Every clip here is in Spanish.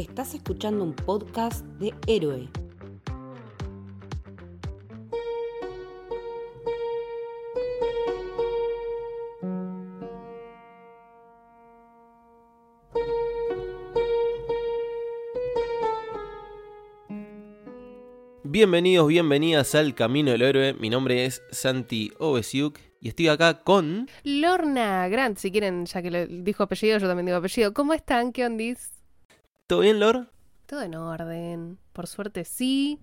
Estás escuchando un podcast de Héroe. Bienvenidos, bienvenidas al Camino del Héroe. Mi nombre es Santi Obesiuk y estoy acá con. Lorna Grant, si quieren, ya que dijo apellido, yo también digo apellido. ¿Cómo están? ¿Qué ondis? ¿Todo bien, Lor? Todo en orden. Por suerte, sí.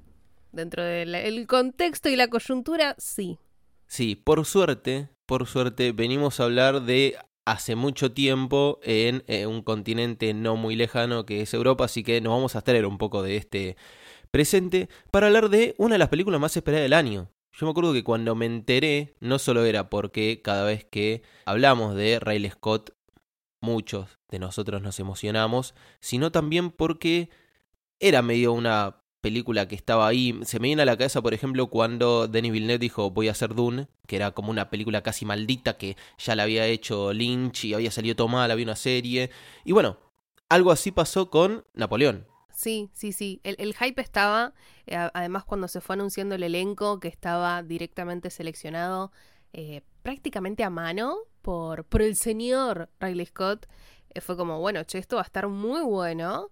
Dentro del contexto y la coyuntura, sí. Sí, por suerte, por suerte, venimos a hablar de hace mucho tiempo en eh, un continente no muy lejano que es Europa, así que nos vamos a traer un poco de este presente para hablar de una de las películas más esperadas del año. Yo me acuerdo que cuando me enteré, no solo era porque cada vez que hablamos de Riley Scott, muchos de nosotros nos emocionamos, sino también porque era medio una película que estaba ahí. Se me viene a la cabeza, por ejemplo, cuando Denis Villeneuve dijo voy a hacer Dune, que era como una película casi maldita que ya la había hecho Lynch y había salido todo mal, había una serie. Y bueno, algo así pasó con Napoleón. Sí, sí, sí. El, hype estaba, eh, además cuando se fue anunciando el elenco, que estaba directamente seleccionado eh, prácticamente a mano por, por el señor Riley Scott, eh, fue como, bueno, che, esto va a estar muy bueno.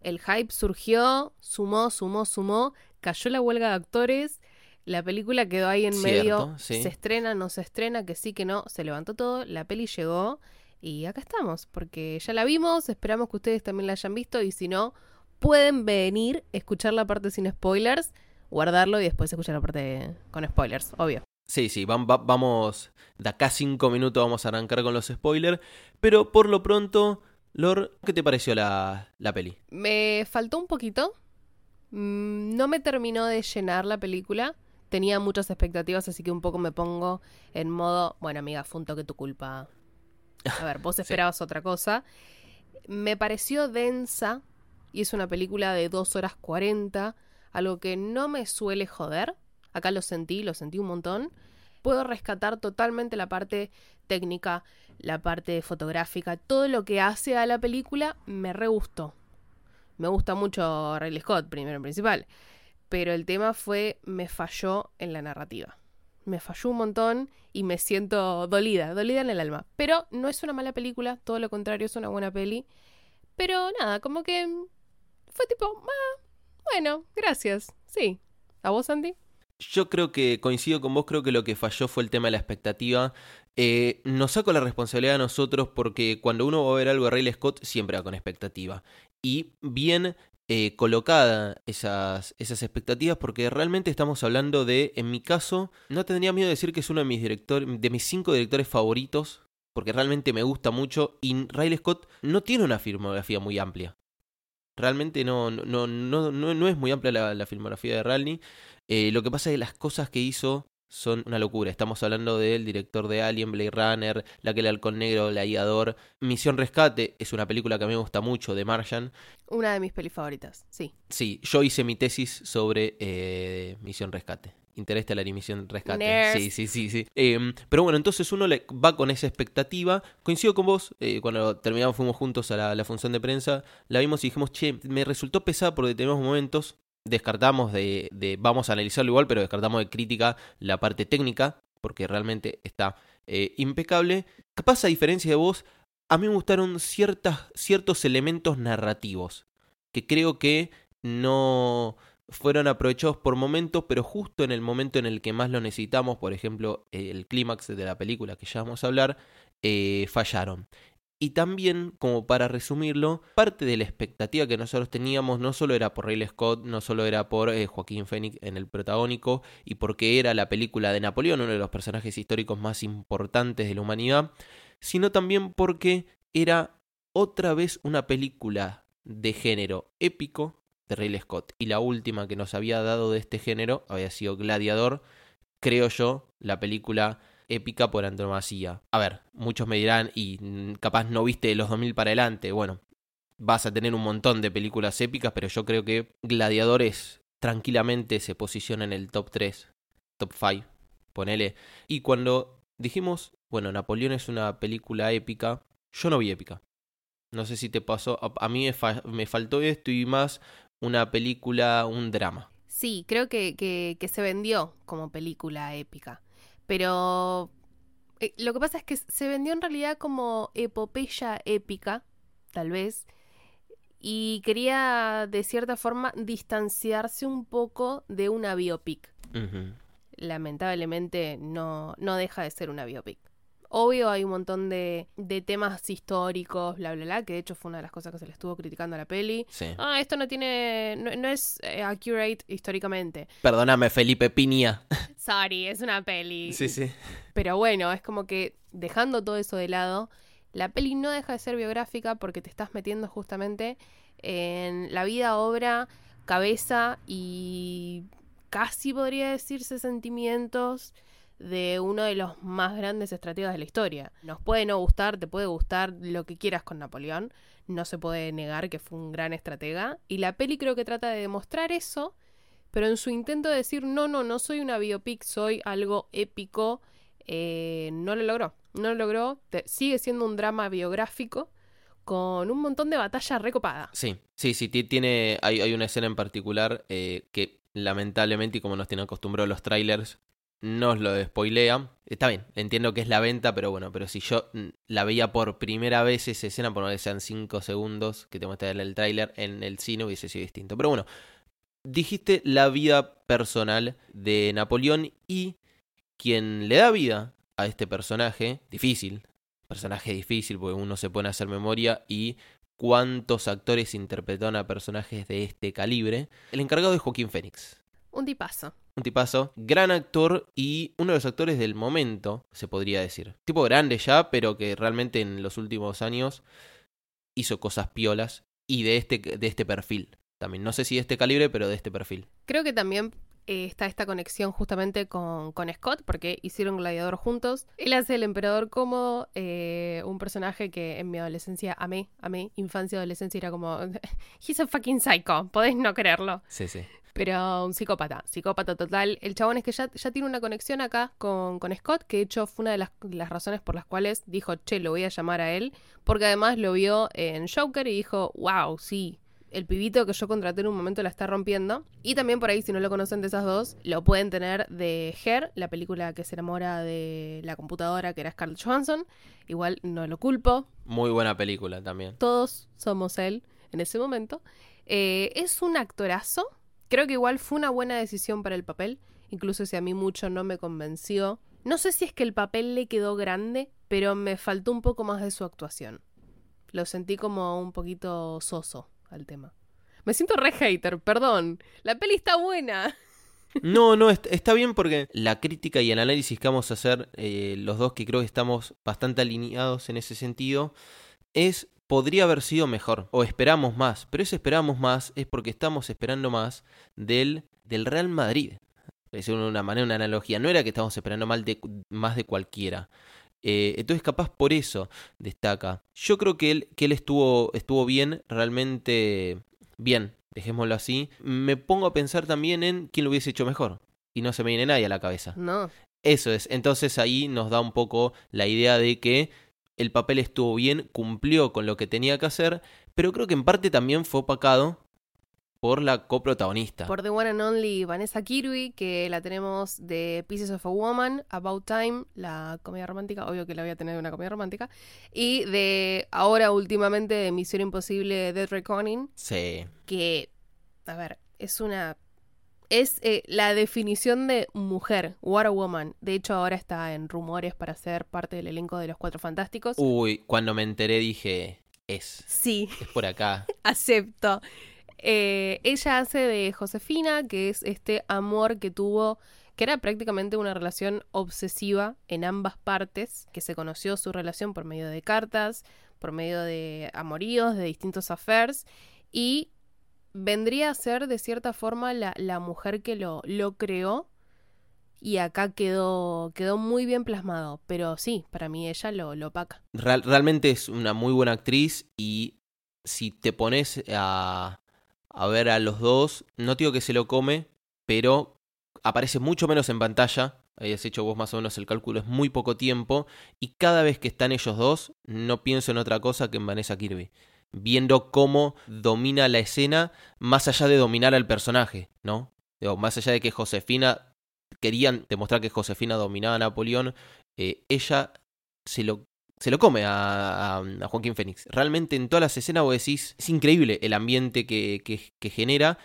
El hype surgió, sumó, sumó, sumó, cayó la huelga de actores, la película quedó ahí en medio, se estrena, no se estrena, que sí, que no, se levantó todo, la peli llegó y acá estamos, porque ya la vimos, esperamos que ustedes también la hayan visto y si no, pueden venir, escuchar la parte sin spoilers, guardarlo y después escuchar la parte con spoilers, obvio. Sí, sí, vamos, de acá cinco minutos vamos a arrancar con los spoilers, pero por lo pronto, Lor, ¿qué te pareció la, la peli? Me faltó un poquito, mm, no me terminó de llenar la película, tenía muchas expectativas, así que un poco me pongo en modo, bueno amiga, fue un toque tu culpa. A ver, vos esperabas otra cosa. Me pareció densa, y es una película de 2 horas 40, algo que no me suele joder. Acá lo sentí, lo sentí un montón. Puedo rescatar totalmente la parte técnica, la parte fotográfica, todo lo que hace a la película me re gustó. Me gusta mucho Riley Scott, primero en principal. Pero el tema fue, me falló en la narrativa. Me falló un montón y me siento dolida, dolida en el alma. Pero no es una mala película, todo lo contrario, es una buena peli. Pero nada, como que fue tipo, ah, bueno, gracias. Sí. ¿A vos, Andy? Yo creo que coincido con vos, creo que lo que falló fue el tema de la expectativa. Eh, nos saco la responsabilidad a nosotros porque cuando uno va a ver algo de Riley Scott siempre va con expectativa. Y bien eh, colocada esas, expectativas porque realmente estamos hablando de, en mi caso, no tendría miedo de decir que es uno de mis directores, de mis cinco directores favoritos, porque realmente me gusta mucho y Riley Scott no tiene una filmografía muy amplia. Realmente no, no, no, no, es muy amplia la, filmografía de Ralny. Eh, lo que pasa es que las cosas que hizo son una locura. Estamos hablando del director de Alien, Blade Runner, La que el halcón negro, La Iador. Misión Rescate es una película que a mí me gusta mucho, de Martian. Una de mis pelis favoritas, sí. Sí, yo hice mi tesis sobre eh, Misión Rescate. Interesta la animación rescate. Sí, sí, sí, sí. Em, pero bueno, entonces uno le va con esa expectativa. Coincido con vos, eh, cuando terminamos fuimos juntos a la, función de prensa, la vimos y dijimos, che, me resultó pesada por determinados momentos. Descartamos de, vamos a analizarlo igual, pero descartamos de crítica la parte técnica, porque realmente está eh, impecable. Capaz a diferencia de vos, a mí me gustaron ciertas, ciertos elementos narrativos, que creo que no fueron aprovechados por momentos, pero justo en el momento en el que más lo necesitamos, por ejemplo, el clímax de la película que ya vamos a hablar, eh, fallaron. Y también, como para resumirlo, parte de la expectativa que nosotros teníamos no solo era por Riley Scott, no solo era por eh, Joaquín Phoenix en el protagónico y porque era la película de Napoleón, uno de los personajes históricos más importantes de la humanidad, sino también porque era otra vez una película de género épico, de Riley Scott. Y la última que nos había dado de este género había sido Gladiador, creo yo, la película épica por antonomasia. A ver, muchos me dirán, y capaz no viste los 2000 para adelante, bueno, vas a tener un montón de películas épicas, pero yo creo que Gladiadores tranquilamente se posiciona en el top 3, top 5, ponele. Y cuando dijimos, bueno, Napoleón es una película épica, yo no vi épica. No sé si te pasó. A, mí me, faltó esto y más una película, un drama. Sí, creo que, que, se vendió como película épica. Pero eh, lo que pasa es que se vendió en realidad como epopeya épica, tal vez. Y quería, de cierta forma, distanciarse un poco de una biopic. Lamentablemente no, no deja de ser una biopic. Obvio, hay un montón de, de, temas históricos, bla, bla, bla, que de hecho fue una de las cosas que se le estuvo criticando a la peli. Ah, esto no tiene. No, es eh, accurate históricamente. Perdóname, Felipe Piña. Sorry, es una peli. Sí, sí. Pero bueno, es como que dejando todo eso de lado, la peli no deja de ser biográfica porque te estás metiendo justamente en la vida, obra, cabeza y casi podría decirse sentimientos de uno de los más grandes estrategas de la historia. Nos puede no gustar, te puede gustar lo que quieras con Napoleón, no se puede negar que fue un gran estratega, y la peli creo que trata de demostrar eso, pero en su intento de decir, no, no, no soy una biopic, soy algo épico, eh, no lo logró, no lo logró, sigue siendo un drama biográfico, con un montón de batallas recopadas. Sí, sí, sí, tiene, hay, hay una escena en particular eh, que lamentablemente, y como nos tienen acostumbrados los trailers, nos lo spoilea. Está bien, entiendo que es la venta, pero bueno, pero si yo mm, la veía por primera vez esa escena, por no que sean 5 segundos que te muestra el trailer en el cine, hubiese sido distinto. Pero bueno, dijiste la vida personal de Napoleón y quien le da vida a este personaje, difícil, personaje difícil porque uno se pone a hacer memoria y cuántos actores interpretaron a personajes de este calibre, el encargado es Joaquín Fénix. Un tipazo. Un tipazo, gran actor y uno de los actores del momento, se podría decir. Tipo grande ya, pero que realmente en los últimos años hizo cosas piolas y de este, de este perfil. También, no sé si de este calibre, pero de este perfil. Creo que también eh, está esta conexión justamente con, con, Scott, porque hicieron Gladiador juntos. Él hace el emperador como eh, un personaje que en mi adolescencia amé, amé, infancia, adolescencia, era como, he's a fucking psycho, podés no creerlo. Sí, sí. Pero un psicópata, psicópata total. El chabón es que ya, ya tiene una conexión acá con, con Scott, que de hecho fue una de las, las, razones por las cuales dijo, che, lo voy a llamar a él, porque además lo vio en Joker y dijo, wow, sí, el pibito que yo contraté en un momento la está rompiendo. Y también por ahí, si no lo conocen de esas dos, lo pueden tener de Her, la película que se enamora de la computadora que era Scarlett Johansson. Igual no lo culpo. Muy buena película también. Todos somos él en ese momento. Eh, es un actorazo Creo que igual fue una buena decisión para el papel, incluso si a mí mucho no me convenció. No sé si es que el papel le quedó grande, pero me faltó un poco más de su actuación. Lo sentí como un poquito soso al tema. Me siento re hater, perdón. La peli está buena. No, no, está bien porque la crítica y el análisis que vamos a hacer, eh, los dos que creo que estamos bastante alineados en ese sentido, es podría haber sido mejor o esperamos más, pero ese esperamos más es porque estamos esperando más del, del Real Madrid. Es una manera, una analogía. No era que estamos esperando mal de, más de cualquiera. Eh, entonces, capaz por eso destaca. Yo creo que él, que él estuvo, estuvo bien, realmente bien, dejémoslo así. Me pongo a pensar también en quién lo hubiese hecho mejor. Y no se me viene nadie a la cabeza. No. Eso es. Entonces ahí nos da un poco la idea de que el papel estuvo bien, cumplió con lo que tenía que hacer, pero creo que en parte también fue opacado por la coprotagonista. Por The One and Only Vanessa Kirby, que la tenemos de Pieces of a Woman, About Time, la comedia romántica, obvio que la voy a tener de una comedia romántica, y de ahora últimamente de Misión Imposible Dead Reckoning. Sí. Que, a ver, es una es eh, la definición de mujer, What a Woman. De hecho, ahora está en rumores para ser parte del elenco de Los Cuatro Fantásticos. Uy, cuando me enteré dije, es. Sí. Es por acá. Acepto. Eh, ella hace de Josefina, que es este amor que tuvo, que era prácticamente una relación obsesiva en ambas partes, que se conoció su relación por medio de cartas, por medio de amoríos, de distintos affairs, y vendría a ser de cierta forma la, la mujer que lo, lo creó y acá quedó, quedó muy bien plasmado, pero sí, para mí ella lo, lo opaca. realmente es una muy buena actriz y si te pones a, a ver a los dos, no digo que se lo come, pero aparece mucho menos en pantalla habías hecho vos más o menos el cálculo, es muy poco tiempo, y cada vez que están ellos dos, no pienso en otra cosa que en Vanessa Kirby. Viendo cómo domina la escena, más allá de dominar al personaje, ¿no? más allá de que Josefina querían demostrar que Josefina dominaba a Napoleón, eh, ella se lo, se lo come a, a, Joaquín Fénix. Realmente en todas las escenas vos decís, es increíble el ambiente que, que, que genera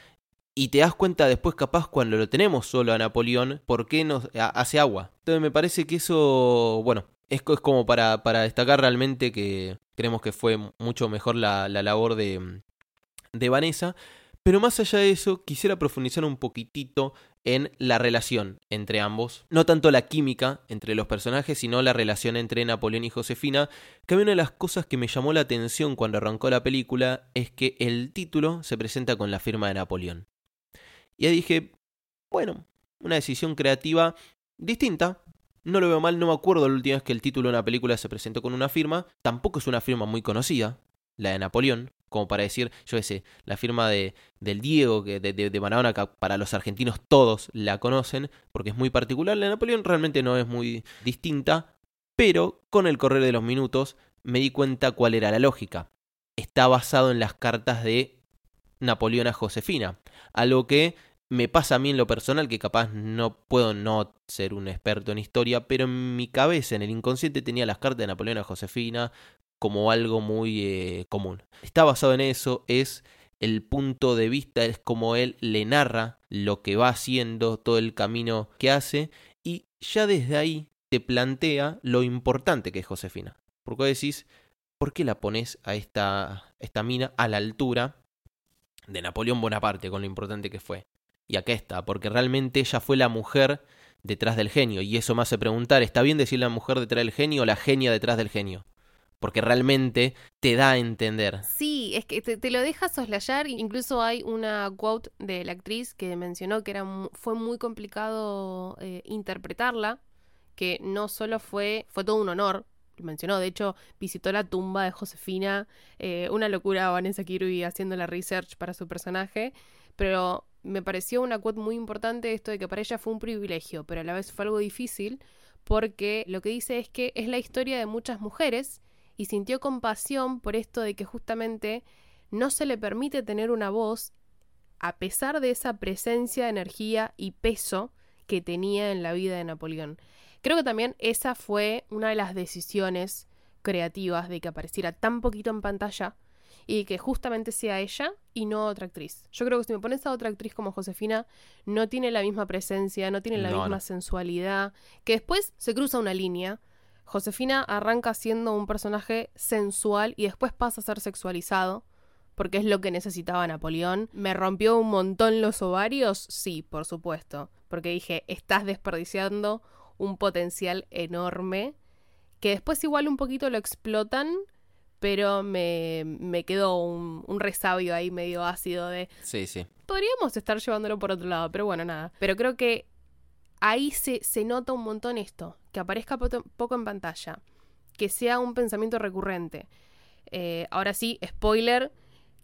y te das cuenta después capaz cuando lo tenemos solo a Napoleón, por qué nos hace agua. Entonces me parece que eso, bueno, es, es como para, destacar realmente que creemos que fue mucho mejor la, la labor de, de Vanessa. Pero más allá de eso, quisiera profundizar un poquitito en la relación entre ambos. No tanto la química entre los personajes, sino la relación entre Napoleón y Josefina, que a mí una de las cosas que me llamó la atención cuando arrancó la película es que el título se presenta con la firma de Napoleón. Y ahí dije, bueno, una decisión creativa distinta. No lo veo mal, no me acuerdo la última vez que el título de una película se presentó con una firma. Tampoco es una firma muy conocida, la de Napoleón, como para decir, yo qué sé, la firma de, del Diego, de, de, Maradona, que para los argentinos todos la conocen, porque es muy particular. La de Napoleón realmente no es muy distinta, pero con el correr de los minutos me di cuenta cuál era la lógica. Está basado en las cartas de Napoleón a Josefina, algo que me pasa a mí en lo personal que capaz no puedo no ser un experto en historia, pero en mi cabeza, en el inconsciente, tenía las cartas de Napoleón a Josefina como algo muy eh, común. Está basado en eso, es el punto de vista, es como él le narra lo que va haciendo, todo el camino que hace, y ya desde ahí te plantea lo importante que es Josefina. Porque decís, ¿por qué la pones a esta, esta mina a la altura de Napoleón Bonaparte, con lo importante que fue? Y está, porque realmente ella fue la mujer detrás del genio. Y eso me hace preguntar, ¿está bien decir la mujer detrás del genio o la genia detrás del genio? Porque realmente te da a entender. Sí, es que te, lo deja soslayar. Incluso hay una quote de la actriz que mencionó que era, fue muy complicado eh, interpretarla, que no solo fue, fue todo un honor, mencionó, de hecho visitó la tumba de Josefina, eh, una locura Vanessa Kirby haciendo la research para su personaje, pero me pareció una quote muy importante esto de que para ella fue un privilegio, pero a la vez fue algo difícil porque lo que dice es que es la historia de muchas mujeres y sintió compasión por esto de que justamente no se le permite tener una voz a pesar de esa presencia, energía y peso que tenía en la vida de Napoleón. Creo que también esa fue una de las decisiones creativas de que apareciera tan poquito en pantalla y que justamente sea ella y no otra actriz. Yo creo que si me pones a otra actriz como Josefina, no tiene la misma presencia, no tiene la misma sensualidad, que después se cruza una línea. Josefina arranca siendo un personaje sensual y después pasa a ser sexualizado, porque es lo que necesitaba Napoleón. ¿Me rompió un montón los ovarios? Sí, por supuesto, porque dije, estás desperdiciando un potencial enorme, que después igual un poquito lo explotan pero me, me quedó un, un, resabio ahí medio ácido de... Sí, sí. Podríamos estar llevándolo por otro lado, pero bueno, nada. Pero creo que ahí se, se nota un montón esto, que aparezca poco en pantalla, que sea un pensamiento recurrente. Eh, ahora sí, spoiler,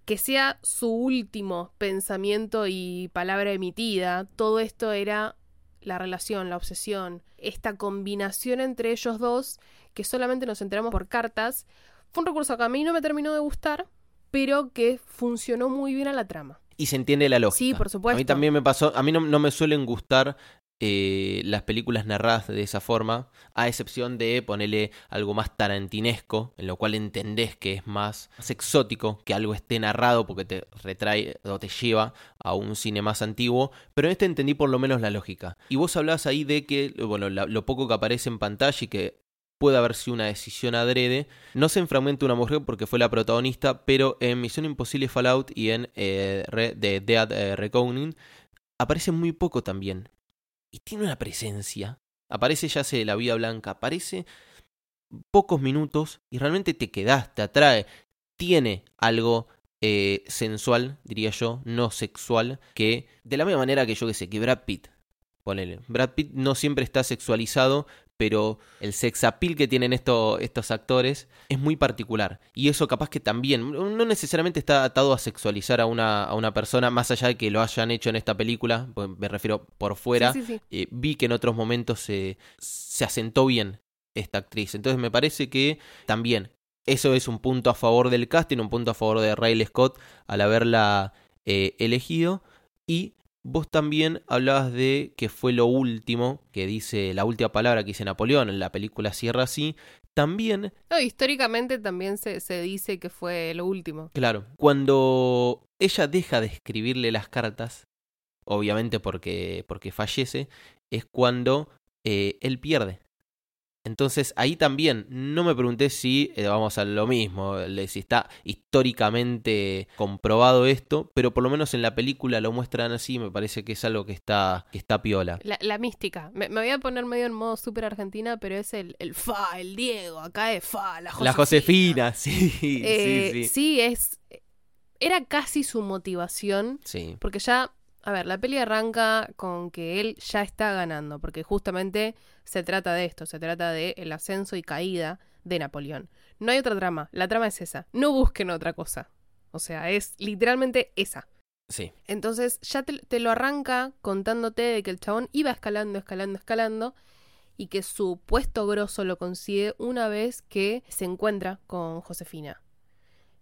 que sea su último pensamiento y palabra emitida, todo esto era la relación, la obsesión, esta combinación entre ellos dos que solamente nos enteramos por cartas, fue un recurso que a mí no me terminó de gustar, pero que funcionó muy bien a la trama. Y se entiende la lógica. Sí, por supuesto. A mí también me pasó, a mí no, me suelen gustar eh, las películas narradas de esa forma, a excepción de ponerle algo más tarantinesco, en lo cual entendés que es más, más, exótico que algo esté narrado porque te retrae o te lleva a un cine más antiguo, pero en este entendí por lo menos la lógica. Y vos hablabas ahí de que, bueno, lo poco que aparece en pantalla y que puede haber sido una decisión adrede. No se enfragmenta una mujer porque fue la protagonista, pero en Misión Imposible Fallout y en eh, The Dead eh, Reckoning aparece muy poco también. Y tiene una presencia. Aparece ya sé la vida blanca, aparece pocos minutos y realmente te quedas, te atrae. Tiene algo eh, sensual, diría yo, no sexual, que de la misma manera que yo que sé, que Brad Pitt. Ponele. Brad Pitt no siempre está sexualizado, pero el sex appeal que tienen estos actores es muy particular. Y eso capaz que también, no necesariamente está atado a sexualizar a una, a una persona, más allá de que lo hayan hecho en esta película, pues me refiero por fuera, eh, vi que en otros momentos se, se asentó bien esta actriz. Entonces me parece que también eso es un punto a favor del casting, un punto a favor de Riley Scott al haberla eh, elegido. Y vos también hablabas de que fue lo último, que dice la última palabra que dice Napoleón en la película Cierra así. También. No, históricamente también se, se dice que fue lo último. Claro. Cuando ella deja de escribirle las cartas, obviamente porque, porque fallece, es cuando eh, él pierde. Entonces ahí también no me pregunté si eh, vamos a lo mismo, si está históricamente comprobado esto, pero por lo menos en la película lo muestran así, me parece que es algo que está, que está piola. La, mística, me, voy a poner medio en modo súper argentina, pero es el, el fa, el Diego, acá es fa, la Josefina. La Josefina, sí, sí, eh, sí. Sí, es... Era casi su motivación, sí. porque ya a ver, la peli arranca con que él ya está ganando, porque justamente se trata de esto, se trata de el ascenso y caída de Napoleón. No hay otra trama, la trama es esa. No busquen otra cosa. O sea, es literalmente esa. Sí. Entonces ya te, lo arranca contándote de que el chabón iba escalando, escalando, escalando y que su puesto grosso lo consigue una vez que se encuentra con Josefina.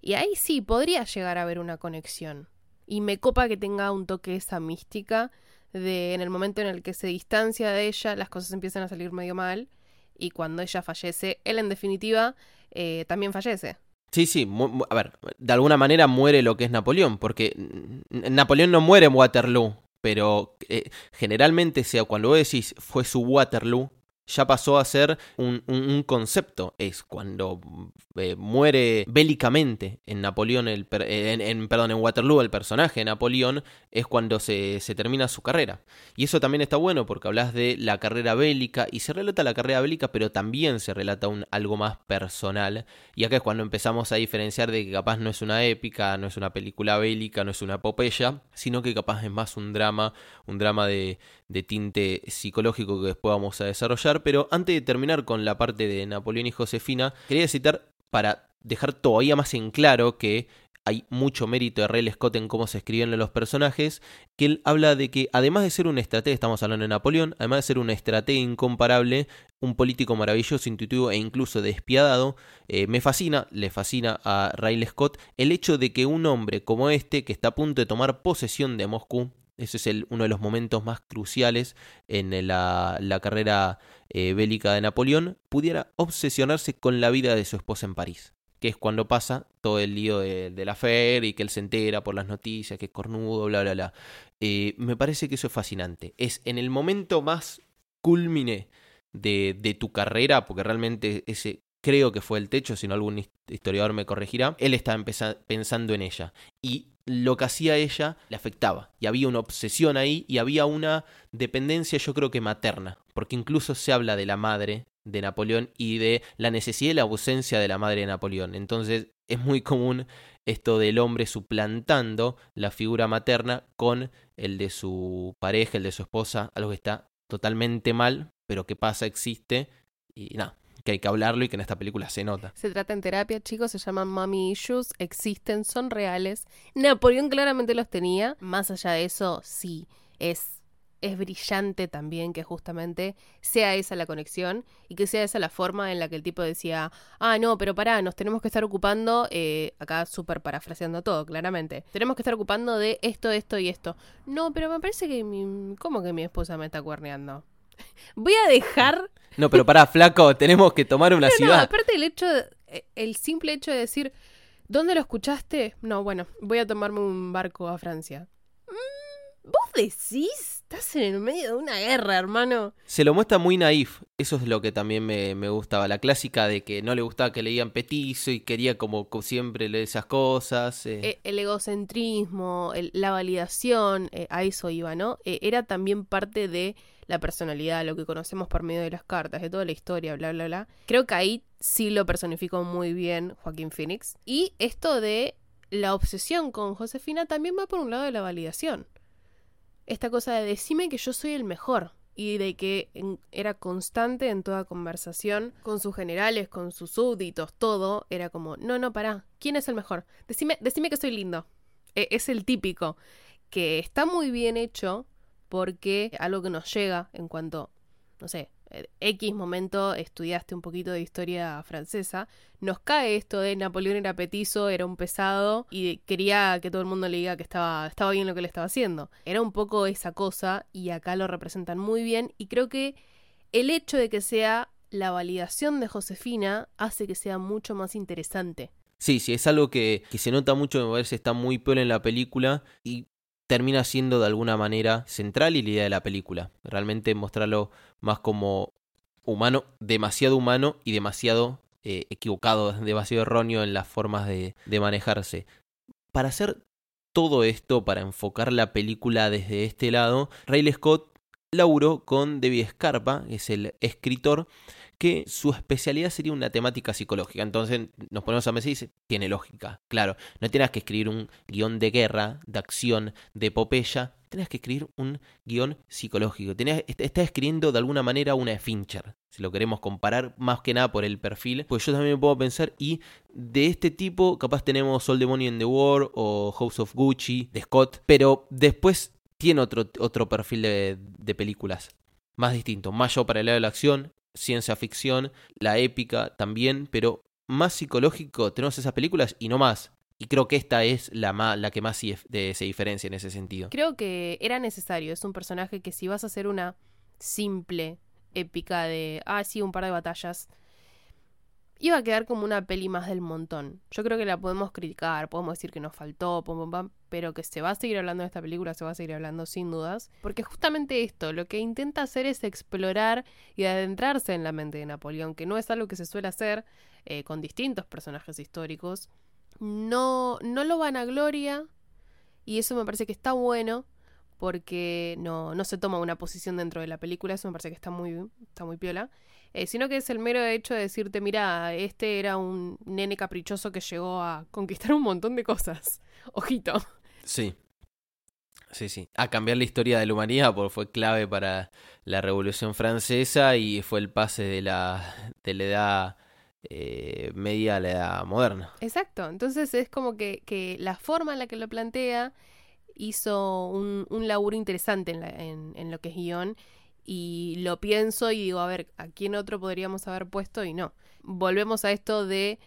Y ahí sí podría llegar a haber una conexión. Y me copa que tenga un toque esa mística de en el momento en el que se distancia de ella, las cosas empiezan a salir medio mal. Y cuando ella fallece, él en definitiva eh, también fallece. Sí, sí, a ver, de alguna manera muere lo que es Napoleón, porque Napoleón no muere en Waterloo, pero eh, generalmente, sea cuando vos decís fue su Waterloo, ya pasó a ser un, concepto. Es cuando eh, muere bélicamente en Napoleón, el en, perdón, en Waterloo el personaje de Napoleón, es cuando se, se, termina su carrera. Y eso también está bueno porque hablas de la carrera bélica y se relata la carrera bélica, pero también se relata un, algo más personal. Y acá es cuando empezamos a diferenciar de que capaz no es una épica, no es una película bélica, no es una epopeya, sino que capaz es más un drama, un drama de, de tinte psicológico que después vamos a desarrollar. Pero antes de terminar con la parte de Napoleón y Josefina, quería citar para dejar todavía más en claro que hay mucho mérito de Ray Scott en cómo se escriben los personajes, que él habla de que además de ser un estratega, estamos hablando de Napoleón, además de ser un estratega incomparable, un político maravilloso, intuitivo e incluso despiadado, eh, me fascina, le fascina a Ray Scott el hecho de que un hombre como este, que está a punto de tomar posesión de Moscú, ese es el, uno de los momentos más cruciales en la, carrera eh, bélica de Napoleón. Pudiera obsesionarse con la vida de su esposa en París. Que es cuando pasa todo el lío de, la FER y que él se entera por las noticias, que es cornudo, bla, bla, bla. Eh, me parece que eso es fascinante. Es en el momento más culmine de, de tu carrera, porque realmente ese creo que fue el techo, si no algún historiador me corregirá, él estaba pensando en ella. Y lo que hacía ella le afectaba. Y había una obsesión ahí y había una dependencia yo creo que materna. Porque incluso se habla de la madre de Napoleón y de la necesidad y la ausencia de la madre de Napoleón. Entonces es muy común esto del hombre suplantando la figura materna con el de su pareja, el de su esposa, algo que está totalmente mal, pero que pasa, existe y nada, que hay que hablarlo y que en esta película se nota. Se trata en terapia, chicos, se llaman mommy issues, existen, son reales. Napoleón claramente los tenía. Más allá de eso, sí, es es brillante también que justamente sea esa la conexión y que sea esa la forma en la que el tipo decía, ah, no, pero pará, nos tenemos que estar ocupando, eh, acá súper parafraseando todo, claramente, tenemos que estar ocupando de esto, esto y esto. No, pero me parece que mi, ¿cómo que mi esposa me está cuerneando? Voy a dejar no, pero para flaco, tenemos que tomar una ciudad. No, aparte el hecho, eh, el simple hecho de decir, ¿dónde lo escuchaste? No, bueno, voy a tomarme un barco a Francia. Mm, ¿Vos decís? Estás en el medio de una guerra, hermano. Se lo muestra muy naif. Eso es lo que también me, gustaba. La clásica de que no le gustaba que leían petizo y quería como siempre leer esas cosas. Eh. Eh, el egocentrismo, la validación, a eso iba, ¿no? era también parte de la personalidad, lo que conocemos por medio de las cartas, de toda la historia, bla, bla, bla. Creo que ahí sí lo personificó muy bien Joaquín Phoenix. Y esto de la obsesión con Josefina también va por un lado de la validación. Esta cosa de decime que yo soy el mejor. y de que era constante en toda conversación con sus generales, con sus súbditos, todo, era como, no, no, pará, ¿quién es el mejor? Decime, decime que soy lindo. E, es el típico, que está muy bien hecho porque algo que nos llega en cuanto, no sé, X momento estudiaste un poquito de historia francesa, nos cae esto de Napoleón era petizo, era un pesado y quería que todo el mundo le diga que estaba, estaba bien lo que le estaba haciendo. Era un poco esa cosa y acá lo representan muy bien y creo que el hecho de que sea la validación de Josefina hace que sea mucho más interesante. Sí, sí, es algo que, que se nota mucho, me parece, está muy peor en la película y termina siendo de alguna manera central y la idea de la película. Realmente mostrarlo más como humano, demasiado humano y demasiado eh, equivocado, demasiado erróneo en las formas de, de manejarse. Para hacer todo esto, para enfocar la película desde este lado, Riley Scott laburó con David Scarpa, que es el escritor, que su especialidad sería una temática psicológica. Entonces nos ponemos a pensar y dice, tiene lógica. Claro, no tienes que escribir un guion de guerra, de acción, de epopeya, tenés que escribir un guion psicológico. Tenés, está escribiendo de alguna manera una Fincher, si lo queremos comparar más que nada por el perfil. Pues yo también puedo pensar, y de este tipo, capaz tenemos All the in the War o House of Gucci de Scott, pero después tiene otro, otro perfil de, de películas más distinto, más yo para el lado de la acción, ciencia ficción, la épica también, pero más psicológico tenemos esas películas y no más. Y creo que esta es la, la que más se diferencia en ese sentido. Creo que era necesario. Es un personaje que si vas a hacer una simple épica de, ah, sí, un par de batallas, iba a quedar como una peli más del montón. Yo creo que la podemos criticar, podemos decir que nos faltó, pero que se va a seguir hablando de esta película, se va a seguir hablando sin dudas. Porque justamente esto, lo que intenta hacer es explorar y adentrarse en la mente de Napoleón, que no es algo que se suele hacer eh, con distintos personajes históricos. No, no lo van a gloria, y eso me parece que está bueno porque no, no se toma una posición dentro de la película, eso me parece que está muy, está muy piola. Eh, sino que es el mero hecho de decirte, mira, este era un nene caprichoso que llegó a conquistar un montón de cosas. Ojito. Sí. Sí, sí. A cambiar la historia de la humanidad, porque fue clave para la Revolución Francesa y fue el pase de la, de la edad eh, media a la edad moderna. Exacto. Entonces es como que, que la forma en la que lo plantea hizo un, un laburo interesante en, la, en, en lo que es guion y lo pienso y digo, a ver, ¿a quién otro podríamos haber puesto? Y no. Volvemos a esto de,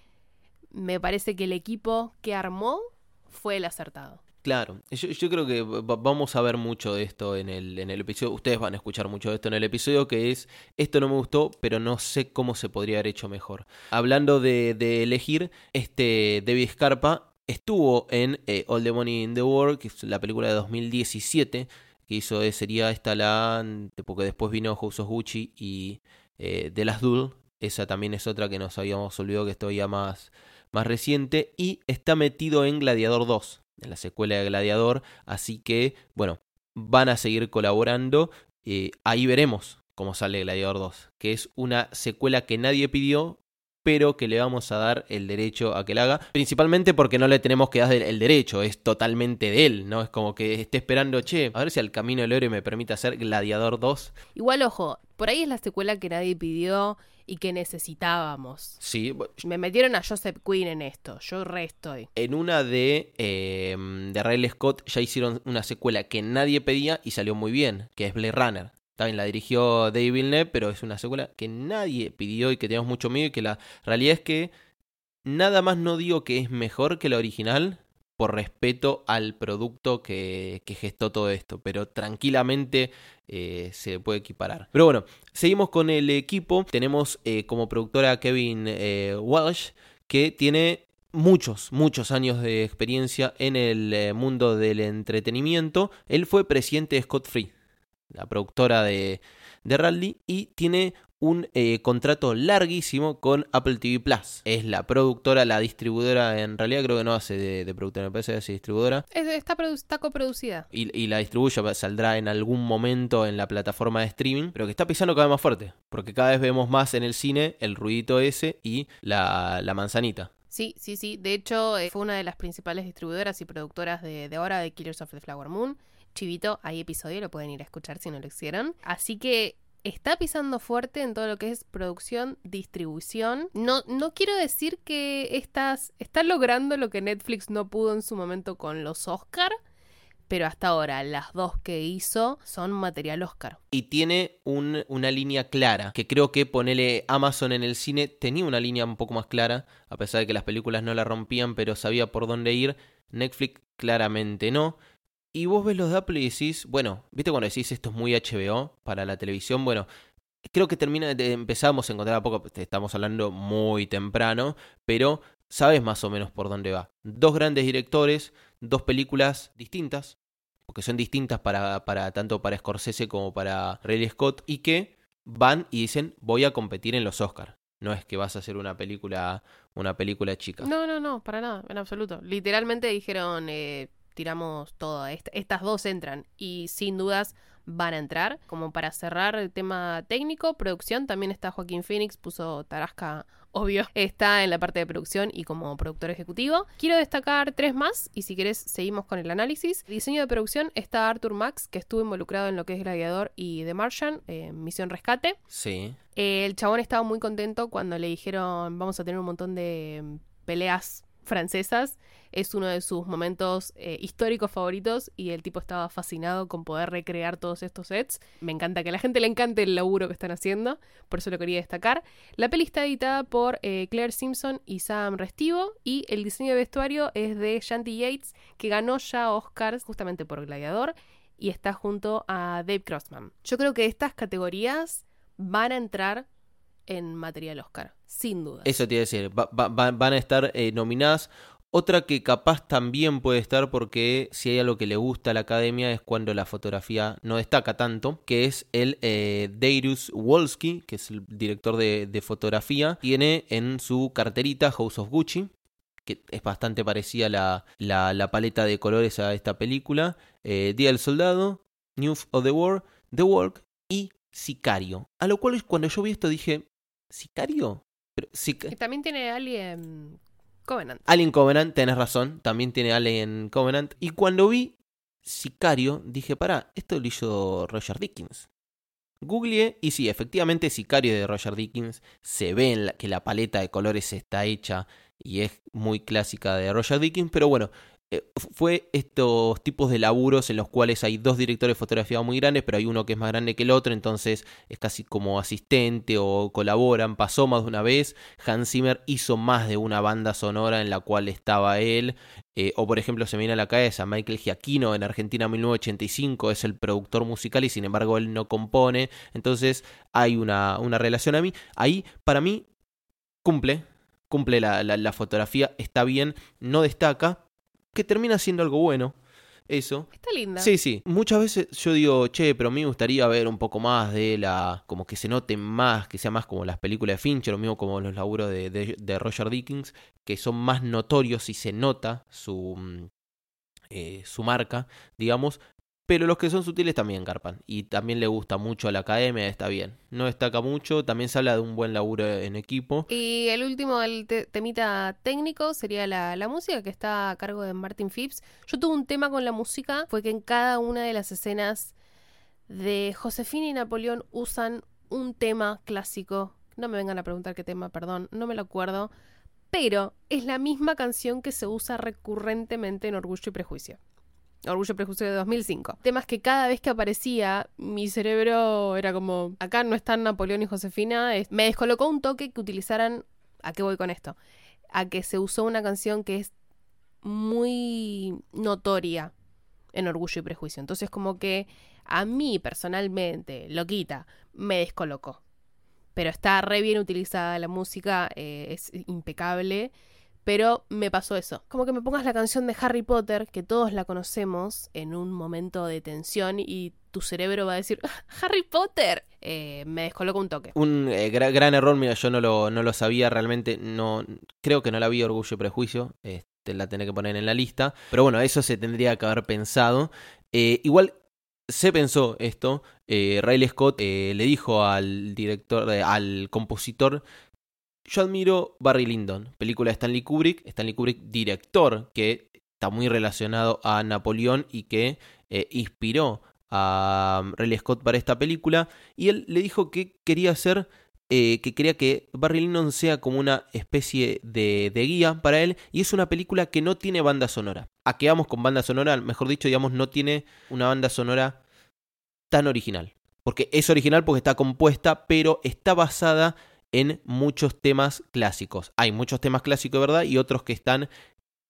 me parece que el equipo que armó fue el acertado. Claro, yo, creo que vamos a ver mucho de esto en el, en el episodio, ustedes van a escuchar mucho de esto en el episodio, que es, esto no me gustó, pero no sé cómo se podría haber hecho mejor. Hablando de, elegir, este David Scarpa estuvo en eh, All the Money in the World, que es la película de 2017, que hizo eh, sería esta la porque después vino House of Gucci y eh, The Last Duel. Esa también es otra que nos habíamos olvidado que esto ya más, más reciente. Y está metido en Gladiador 2 en la secuela de Gladiador. Así que bueno van a seguir colaborando. Eh, ahí veremos cómo sale Gladiador 2 que es una secuela que nadie pidió pero que le vamos a dar el derecho a que la haga, principalmente porque no le tenemos que dar el derecho, es totalmente de él, ¿no? Es como que esté esperando, che, a ver si al camino del héroe me permite hacer Gladiador 2. Igual, ojo, por ahí es la secuela que nadie pidió y que necesitábamos. Sí. Me metieron a Joseph Quinn en esto, yo re estoy. En una de, eh, de Riley Scott ya hicieron una secuela que nadie pedía y salió muy bien, que es Blade Runner. También la dirigió David Villeneuve, pero es una secuela que nadie pidió y que tenemos mucho miedo y que la realidad es que nada más no digo que es mejor que la original por respeto al producto que, gestó todo esto, pero tranquilamente eh, se puede equiparar. Pero bueno, seguimos con el equipo. Tenemos eh, como productora Kevin eh, Walsh, que tiene muchos, muchos años de experiencia en el mundo del entretenimiento. Él fue presidente de Scott Free la productora de, de Rally, y tiene un eh, contrato larguísimo con Apple TV Plus. Es la productora, la distribuidora, en realidad creo que no hace de, productora, me parece que hace distribuidora. Está, está coproducida. Y, y, la distribuye, saldrá en algún momento en la plataforma de streaming, pero que está pisando cada vez más fuerte, porque cada vez vemos más en el cine el ruidito ese y la, la manzanita. Sí, sí, sí. De hecho, eh, fue una de las principales distribuidoras y productoras de, de ahora de Killers of the Flower Moon Chivito, hay episodio, lo pueden ir a escuchar si no lo hicieron. Así que está pisando fuerte en todo lo que es producción, distribución. No, no quiero decir que estás, está logrando lo que Netflix no pudo en su momento con los Oscar, pero hasta ahora las dos que hizo son material Oscar. Y tiene una línea clara, que creo que ponele Amazon en el cine tenía una línea un poco más clara, a pesar de que las películas no la rompían, pero sabía por dónde ir. Netflix claramente no. Y vos ves los de Apple y decís, bueno, ¿viste cuando decís esto es muy HBO para la televisión? Bueno, creo que termina, empezamos a encontrar a poco, estamos hablando muy temprano, pero sabes más o menos por dónde va. Dos grandes directores, dos películas distintas, porque son distintas para, para tanto para Scorsese como para Ridley Scott, y que van y dicen voy a competir en los Oscars. No es que vas a hacer una película, una película chica. No, no, no, para nada, en absoluto. Literalmente dijeron, eh, tiramos todo, estas dos entran y sin dudas van a entrar. Como para cerrar el tema técnico, producción, también está Joaquín Phoenix, puso Tarasca, obvio, está en la parte de producción y como productor ejecutivo. Quiero destacar tres más y si querés seguimos con el análisis. Diseño de producción está Arthur Max, que estuvo involucrado en lo que es Gladiador y The Martian, eh, Misión Rescate. Sí. Eh, el chabón estaba muy contento cuando le dijeron vamos a tener un montón de mm, peleas francesas es uno de sus momentos eh, históricos favoritos y el tipo estaba fascinado con poder recrear todos estos sets. Me encanta que a la gente le encante el laburo que están haciendo, por eso lo quería destacar. La peli está editada por eh, Claire Simpson y Sam Restivo y el diseño de vestuario es de Shanti Yates, que ganó ya Oscars justamente por Gladiador y está junto a Dave Crossman. Yo creo que estas categorías van a entrar en material Oscar, sin duda. Eso te iba a decir, van a estar eh, nominadas. Otra que capaz también puede estar porque si hay algo que le gusta a la academia es cuando la fotografía no destaca tanto, que es el eh, Wolski, que es el director de, fotografía, tiene en su carterita House of Gucci, que es bastante parecida la, la, paleta de colores a esta película, eh, Día del Soldado, News of the War, The Work y Sicario. A lo cual cuando yo vi esto dije, ¿Sicario? Pero, también tiene Alien Covenant. Alien Covenant, tenés razón, también tiene Alien Covenant. Y cuando vi Sicario, dije, pará, esto lo hizo Roger Dickens. Googleé y sí, efectivamente Sicario de Roger Dickens se ve en que la paleta de colores está hecha y es muy clásica de Roger Dickens, pero bueno, fue estos tipos de laburos en los cuales hay dos directores de fotografía muy grandes, pero hay uno que es más grande que el otro, entonces es casi como asistente o colaboran. Pasó más de una vez. Hans Zimmer hizo más de una banda sonora en la cual estaba él. Eh, o por ejemplo, se me viene a la cabeza Michael Giacchino en Argentina 1985, es el productor musical y sin embargo él no compone. Entonces hay una, una relación a mí. Ahí, para mí, cumple. Cumple la, la fotografía, está bien, no destaca, que termina siendo algo bueno. Eso. Está linda. Sí, sí. Muchas veces yo digo, che, pero a mí me gustaría ver un poco más de la. como que se note más, que sea más como las películas de Fincher, lo mismo como los laburos de, de, Roger Dickens, que son más notorios y se nota su. Mm, eh, su marca, digamos, pero los que son sutiles también carpan. Y también le gusta mucho a la academia, está bien. No destaca mucho, también se habla de un buen laburo en equipo. Y el último, el temita técnico, sería la, la, música que está a cargo de Martin Phipps. Yo tuve un tema con la música, fue que en cada una de las escenas de Josefina y Napoleón usan un tema clásico. No me vengan a preguntar qué tema, perdón, no me lo acuerdo. Pero es la misma canción que se usa recurrentemente en Orgullo y Prejuicio. Orgullo Prejuicio de 2005. Temas que cada vez que aparecía, mi cerebro era como, acá no están Napoleón y Josefina. Me descolocó un toque que utilizaran, ¿a qué voy con esto? A que se usó una canción que es muy notoria en Orgullo y Prejuicio. Entonces como que a mí personalmente, loquita, me descolocó. Pero está re bien utilizada la música, eh, es impecable. Pero me pasó eso. Como que me pongas la canción de Harry Potter, que todos la conocemos, en un momento de tensión y tu cerebro va a decir, ah, Harry Potter. Eh, me descoloca un toque. Un eh, gran error, mira, yo no lo, no lo sabía realmente, no creo que no la vi Orgullo y Prejuicio, este, la tenía que poner en la lista, pero bueno, eso se tendría que haber pensado. Eh, igual se pensó esto, Riley Scott le dijo al director, al compositor yo admiro Barry Lyndon, película de Stanley Kubrick, Stanley Kubrick director, que está muy relacionado a Napoleón y que eh, inspiró a um, Riley Scott para esta película. Y él le dijo que quería hacer eh, que quería que Barry Lyndon sea como una especie de, de, guía para él y es una película que no tiene banda sonora. A qué vamos con banda sonora, mejor dicho, digamos, no tiene una banda sonora tan original. Porque es original porque está compuesta, pero está basada en muchos temas clásicos. Hay muchos temas clásicos, ¿verdad? Y otros que están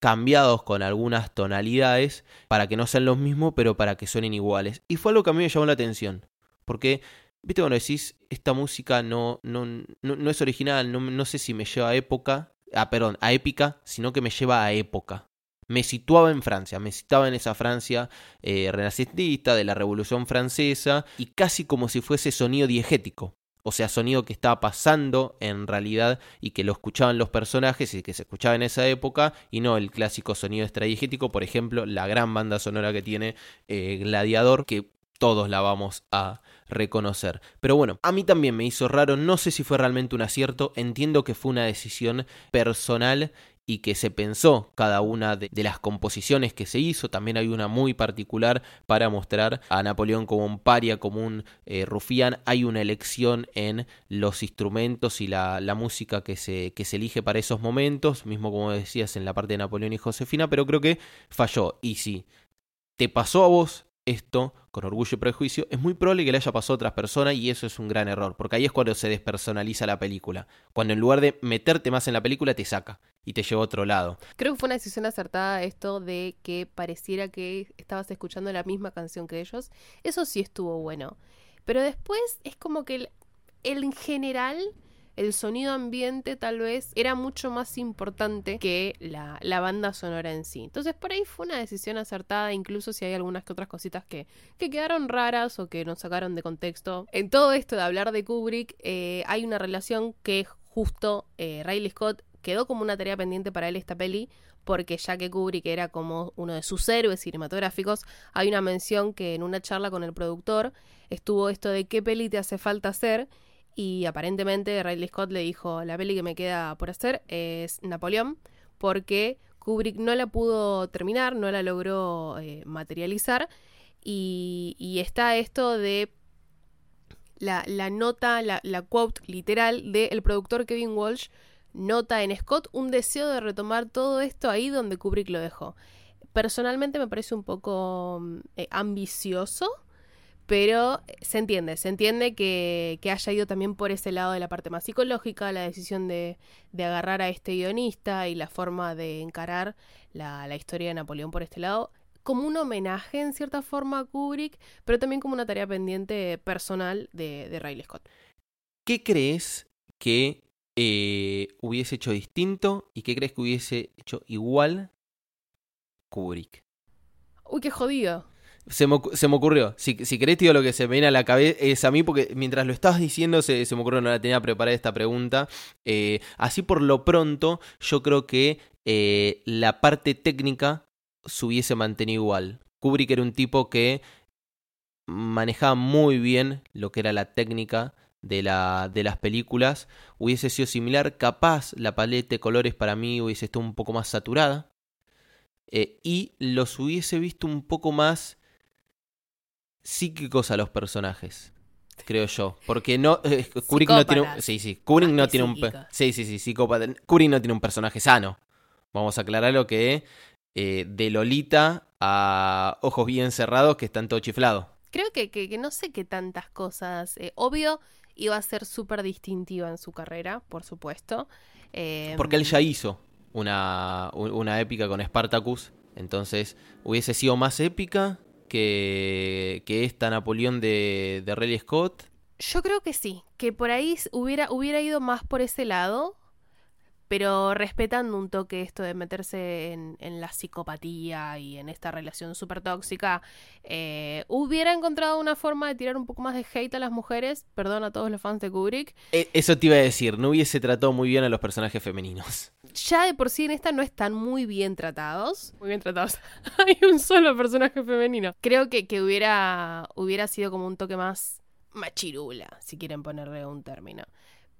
cambiados con algunas tonalidades para que no sean los mismos, pero para que suenen iguales. Y fue algo que a mí me llamó la atención. Porque Viste cuando decís, esta música no, no, no, es original, no, no, sé si me lleva a época, ah, perdón, a épica, sino que me lleva a época. Me situaba en Francia, me situaba en esa Francia eh, renacentista de la Revolución Francesa y casi como si fuese sonido diegético. O sea, sonido que estaba pasando en realidad y que lo escuchaban los personajes y que se escuchaba en esa época y no el clásico sonido extradiegético, por ejemplo, la gran banda sonora que tiene eh, Gladiador, que todos la vamos a reconocer. Pero bueno, a mí también me hizo raro, no sé si fue realmente un acierto, entiendo que fue una decisión personal y que se pensó cada una de, las composiciones que se hizo. También hay una muy particular para mostrar a Napoleón como un paria, como un eh, rufián. Hay una elección en los instrumentos y la, música que se, que se elige para esos momentos, mismo como decías en la parte de Napoleón y Josefina, pero creo que falló. Y si te pasó a vos esto con orgullo y prejuicio, es muy probable que le haya pasado a otras personas y eso es un gran error, porque ahí es cuando se despersonaliza la película, cuando en lugar de meterte más en la película te saca y te lleva a otro lado. Creo que fue una decisión acertada esto de que pareciera que estabas escuchando la misma canción que ellos, eso sí estuvo bueno, pero después es como que el, en general el sonido ambiente tal vez era mucho más importante que la, la, banda sonora en sí. Entonces por ahí fue una decisión acertada, incluso si hay algunas que otras cositas que, que quedaron raras o que nos sacaron de contexto. En todo esto de hablar de Kubrick, eh, hay una relación que justo eh, Riley Scott quedó como una tarea pendiente para él esta peli, porque ya que Kubrick era como uno de sus héroes cinematográficos, hay una mención que en una charla con el productor estuvo esto de qué peli te hace falta hacer y aparentemente Riley Scott le dijo, la peli que me queda por hacer es Napoleón, porque Kubrick no la pudo terminar, no la logró eh, materializar, y, está esto de la, nota, la, quote literal del productor Kevin Walsh, nota en Scott un deseo de retomar todo esto ahí donde Kubrick lo dejó. Personalmente me parece un poco mm, eh, ambicioso, pero se entiende, se entiende que, haya ido también por ese lado de la parte más psicológica, la decisión de, agarrar a este guionista y la forma de encarar la, historia de Napoleón por este lado, como un homenaje en cierta forma a Kubrick, pero también como una tarea pendiente personal de, de Riley Scott. ¿Qué crees que eh, hubiese hecho distinto y qué crees que hubiese hecho igual Kubrick? Uy, qué jodido. Se me, se me, ocurrió. Si, si querés, tío, lo que se me viene a la cabeza es a mí, porque mientras lo estabas diciendo, se, me ocurrió, no la tenía preparada esta pregunta. Eh, así por lo pronto, yo creo que eh, la parte técnica se hubiese mantenido igual. Kubrick era un tipo que manejaba muy bien lo que era la técnica de, la, de las películas. Hubiese sido similar. Capaz la paleta de colores para mí hubiese estado un poco más saturada. Eh, y los hubiese visto un poco más psíquicos a los personajes. Creo yo. Porque no. Eh, Kubrick no tiene un. Sí, sí. Kubrick no tiene un. Sí, sí, sí, psicópata. Kubrick no tiene un personaje sano. Vamos a aclarar lo que. Eh, de Lolita a ojos bien cerrados que están todo chiflado. Creo que, que, no sé qué tantas cosas. Eh, obvio, iba a ser súper distintiva en su carrera, por supuesto. Porque él ya hizo una, una épica con Spartacus. Entonces, hubiese sido más épica que, que esta Napoleón de, de Scott? Yo creo que sí, que por ahí hubiera, hubiera ido más por ese lado, pero respetando un toque esto de meterse en, la psicopatía y en esta relación súper tóxica, eh, hubiera encontrado una forma de tirar un poco más de hate a las mujeres, perdón a todos los fans de Kubrick. E, eso te iba a decir, no hubiese tratado muy bien a los personajes femeninos. Ya de por sí en esta no están muy bien tratados. Muy bien tratados. Hay un solo personaje femenino. Creo que, que hubiera, hubiera sido como un toque más machirula, si quieren ponerle un término.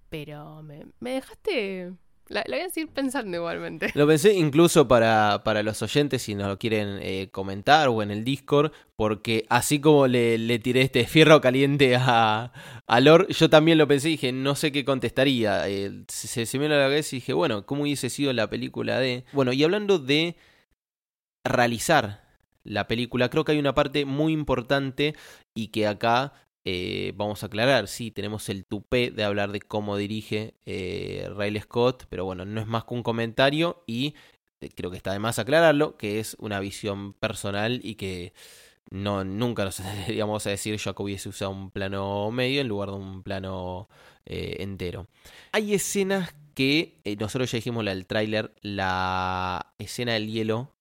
Pero me, me dejaste La, voy a seguir pensando igualmente. Lo pensé incluso para, para los oyentes si nos lo quieren eh, comentar o en el Discord, porque así como le, tiré este fierro caliente a, a Lord, yo también lo pensé y dije, no sé qué contestaría. Eh, se, me a la y dije, bueno, ¿cómo hubiese sido la película de... Bueno, y hablando de realizar la película, creo que hay una parte muy importante y que acá eh, vamos a aclarar, sí, tenemos el tupé de hablar de cómo dirige eh, Riley Scott, pero bueno, no es más que un comentario y eh, creo que está de más aclararlo, que es una visión personal y que no nunca nos deberíamos a decir yo que hubiese usado un plano medio en lugar de un plano entero. Hay escenas que nosotros ya dijimos la del tráiler, la escena del hielo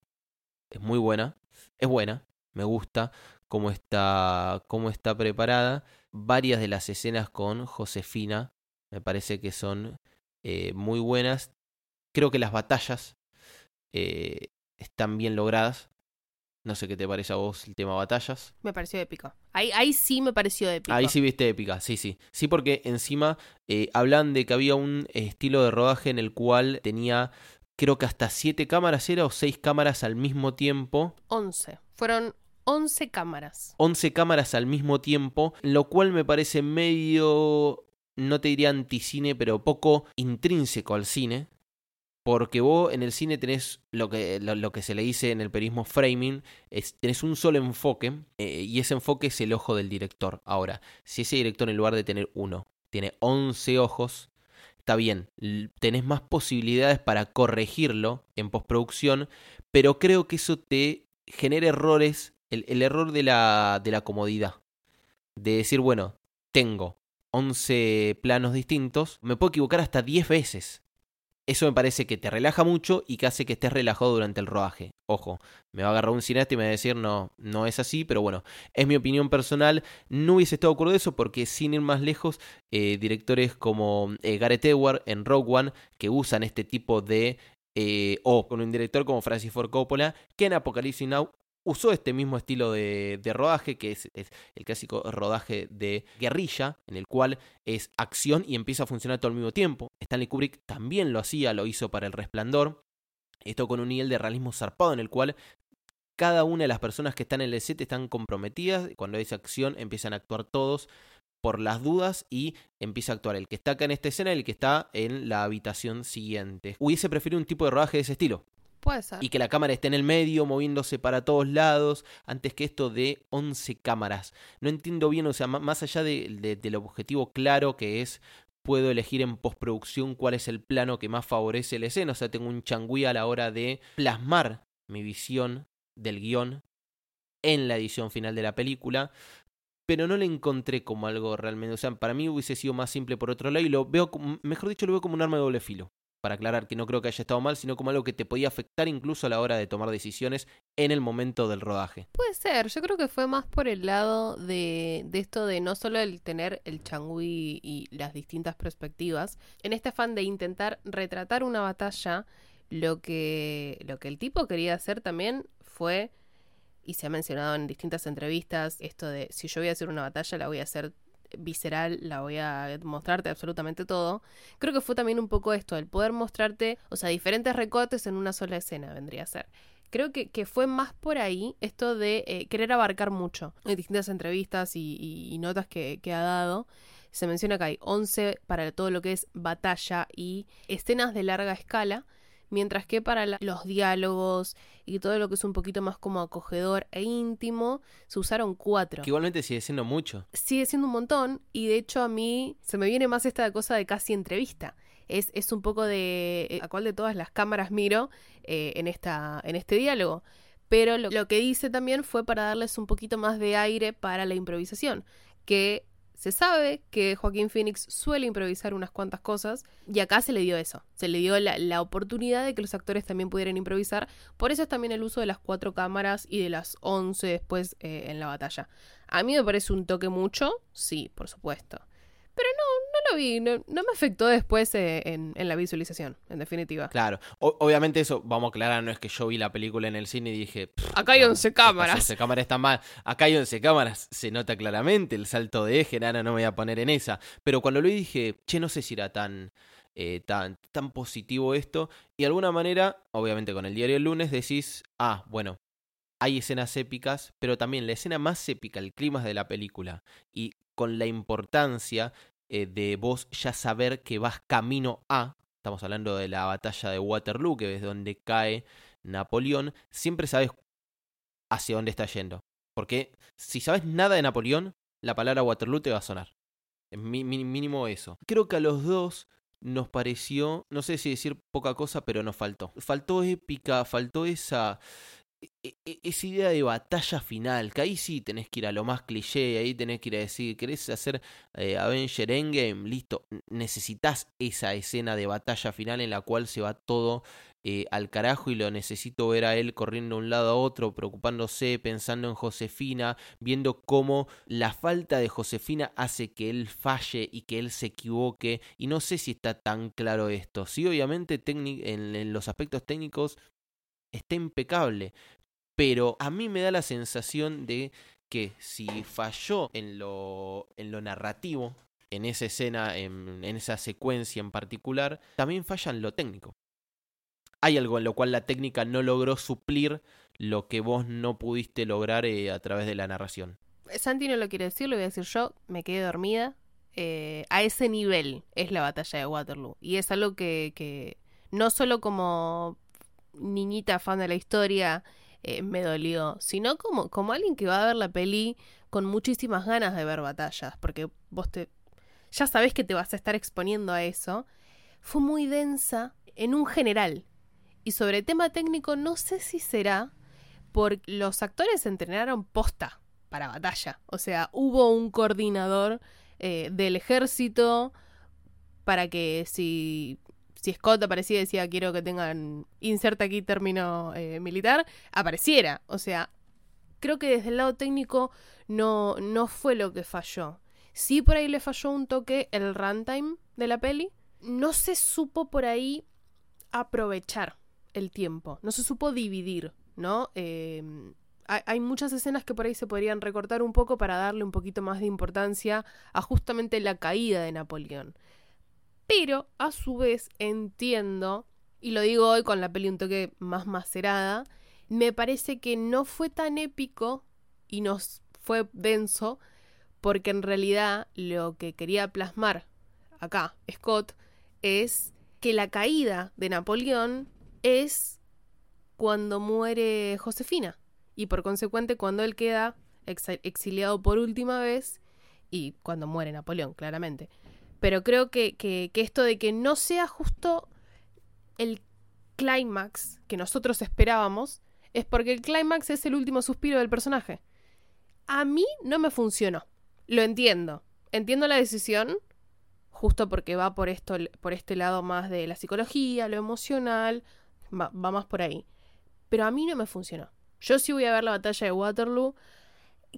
es muy buena, es buena, me gusta cómo está, cómo está preparada. Varias de las escenas con Josefina me parece que son eh, muy buenas. Creo que las batallas eh, están bien logradas. No sé qué te parece a vos el tema batallas. Me pareció épico. Ahí, ahí sí me pareció épico. Ahí sí viste épica, sí, sí. Sí, porque encima eh, hablan de que había un estilo de rodaje en el cual tenía, creo que hasta siete cámaras era o seis cámaras al mismo tiempo. Once. Fueron 11 cámaras. 11 cámaras al mismo tiempo, lo cual me parece medio, no te diría anticine, pero poco intrínseco al cine. Porque vos en el cine tenés lo que, se le dice en el periodismo framing, tenés un solo enfoque eh, y ese enfoque es el ojo del director. Ahora, si ese director en lugar de tener uno, tiene 11 ojos, está bien, tenés más posibilidades para corregirlo en postproducción, pero creo que eso te genera errores el, error de la, de la comodidad. De decir, bueno, tengo 11 planos distintos, me puedo equivocar hasta 10 veces. Eso me parece que te relaja mucho y que hace que estés relajado durante el rodaje. Ojo, me va a agarrar un cineasta y me va a decir, no, no es así, pero bueno, es mi opinión personal. No hubiese estado de acuerdo de eso porque sin ir más lejos, eh, directores como eh, Gareth Edward en Rogue One, que usan este tipo de... Eh, o con un director como Francis Ford Coppola, que en Apocalypse Now usó este mismo estilo de, rodaje, que es, el clásico rodaje de guerrilla, en el cual es acción y empieza a funcionar todo al mismo tiempo. Stanley Kubrick también lo hacía, lo hizo para El Resplandor. Esto con un nivel de realismo zarpado en el cual cada una de las personas que están en el set están comprometidas. Cuando hay acción empiezan a actuar todos por las dudas y empieza a actuar el que está acá en esta escena y el que está en la habitación siguiente. Hubiese preferido un tipo de rodaje de ese estilo. Y que la cámara esté en el medio, moviéndose para todos lados, antes que esto de 11 cámaras. No entiendo bien, o sea, más allá de, del objetivo claro que es puedo elegir en postproducción cuál es el plano que más favorece la escena. O sea, tengo un changüí a la hora de plasmar mi visión del guion en la edición final de la película. Pero no le encontré como algo realmente. O sea, para mí hubiese sido más simple por otro lado. Y lo veo, mejor dicho, lo veo como un arma de doble filo para aclarar que no creo que haya estado mal, sino como algo que te podía afectar incluso a la hora de tomar decisiones en el momento del rodaje. Puede ser, yo creo que fue más por el lado de, esto de no solo el tener el changui y las distintas perspectivas, en este afán de intentar retratar una batalla, lo que, lo que el tipo quería hacer también fue, y se ha mencionado en distintas entrevistas, esto de si yo voy a hacer una batalla, la voy a hacer visceral, la voy a mostrarte absolutamente todo. Creo que fue también un poco esto, el poder mostrarte, o sea, diferentes recortes en una sola escena vendría a ser. Creo que, que fue más por ahí esto de eh, querer abarcar mucho. En distintas entrevistas y, notas que, que ha dado, se menciona que hay 11 para todo lo que es batalla y escenas de larga escala mientras que para los diálogos y todo lo que es un poquito más como acogedor e íntimo, se usaron cuatro. Que igualmente sigue siendo mucho. Sigue siendo un montón y de hecho a mí se me viene más esta cosa de casi entrevista. Es, es un poco de eh, a cuál de todas las cámaras miro eh, en, esta, en este diálogo. Pero lo, lo que dice también fue para darles un poquito más de aire para la improvisación, que se sabe que Joaquín Phoenix suele improvisar unas cuantas cosas y acá se le dio eso, se le dio la, oportunidad de que los actores también pudieran improvisar, por eso es también el uso de las cuatro cámaras y de las once después eh, en la batalla. A mí me parece un toque mucho, sí, por supuesto. Lo vi, no, me afectó después eh, en, la visualización, en definitiva. Claro, obviamente eso, vamos a aclarar, no es que yo vi la película en el cine y dije... Acá hay 11 cámaras. 11 cámaras están mal. Acá hay 11 cámaras, se nota claramente el salto de eje, nada, no me voy a poner en esa. Pero cuando lo vi dije, che, no sé si era tan... eh, tan, tan positivo esto. Y de alguna manera, obviamente con el diario del lunes, decís, ah, bueno, hay escenas épicas, pero también la escena más épica, el clima de la película, y con la importancia eh, de vos ya saber que vas camino a, estamos hablando de la batalla de Waterloo, que es donde cae Napoleón, siempre sabes hacia dónde está yendo. Porque si sabes nada de Napoleón, la palabra Waterloo te va a sonar. Es mínimo eso. Creo que a los dos nos pareció, no sé si decir poca cosa, pero nos faltó. Faltó épica, faltó esa esa idea de batalla final, que ahí sí tenés que ir a lo más cliché, ahí tenés que ir a decir, ¿querés hacer eh, Avenger Endgame? Listo, necesitas esa escena de batalla final en la cual se va todo eh, al carajo y lo necesito ver a él corriendo de un lado a otro, preocupándose, pensando en Josefina, viendo cómo la falta de Josefina hace que él falle y que él se equivoque, y no sé si está tan claro esto. Sí, obviamente en los aspectos técnicos está impecable. Pero a mí me da la sensación de que si falló en lo, en lo narrativo, en esa escena, en, esa secuencia en particular, también falla en lo técnico. Hay algo en lo cual la técnica no logró suplir lo que vos no pudiste lograr eh, a través de la narración. Santi no lo quiere decir, lo voy a decir yo, me quedé dormida. Eh, a ese nivel es la batalla de Waterloo. Y es algo que, que no solo como niñita fan de la historia eh, me dolió, sino como, como alguien que va a ver la peli con muchísimas ganas de ver batallas, porque vos te ya sabés que te vas a estar exponiendo a eso. Fue muy densa en un general. Y sobre tema técnico no sé si será porque los actores entrenaron posta para batalla. O sea, hubo un coordinador eh, del ejército para que si si Scott aparecía y decía quiero que tengan, inserta aquí término eh, militar, apareciera. O sea, creo que desde el lado técnico no, no fue lo que falló. Sí por ahí le falló un toque el runtime de la peli. No se supo por ahí aprovechar el tiempo. No se supo dividir, ¿no? Em, hay muchas escenas que por ahí se podrían recortar un poco para darle un poquito más de importancia a justamente la caída de Napoleón. Pero a su vez entiendo, y lo digo hoy con la peli un toque más macerada, me parece que no fue tan épico y nos fue denso porque en realidad lo que quería plasmar acá Scott es que la caída de Napoleón es cuando muere Josefina y por consecuente cuando él queda exiliado por última vez y cuando muere Napoleón, claramente. Pero creo que, que, esto de que no sea justo el clímax que nosotros esperábamos es porque el clímax es el último suspiro del personaje. A mí no me funcionó. Lo entiendo. Entiendo la decisión, justo porque va por esto, por este lado más de la psicología, lo emocional, va, va más por ahí. Pero a mí no me funcionó. Yo sí voy a ver la batalla de Waterloo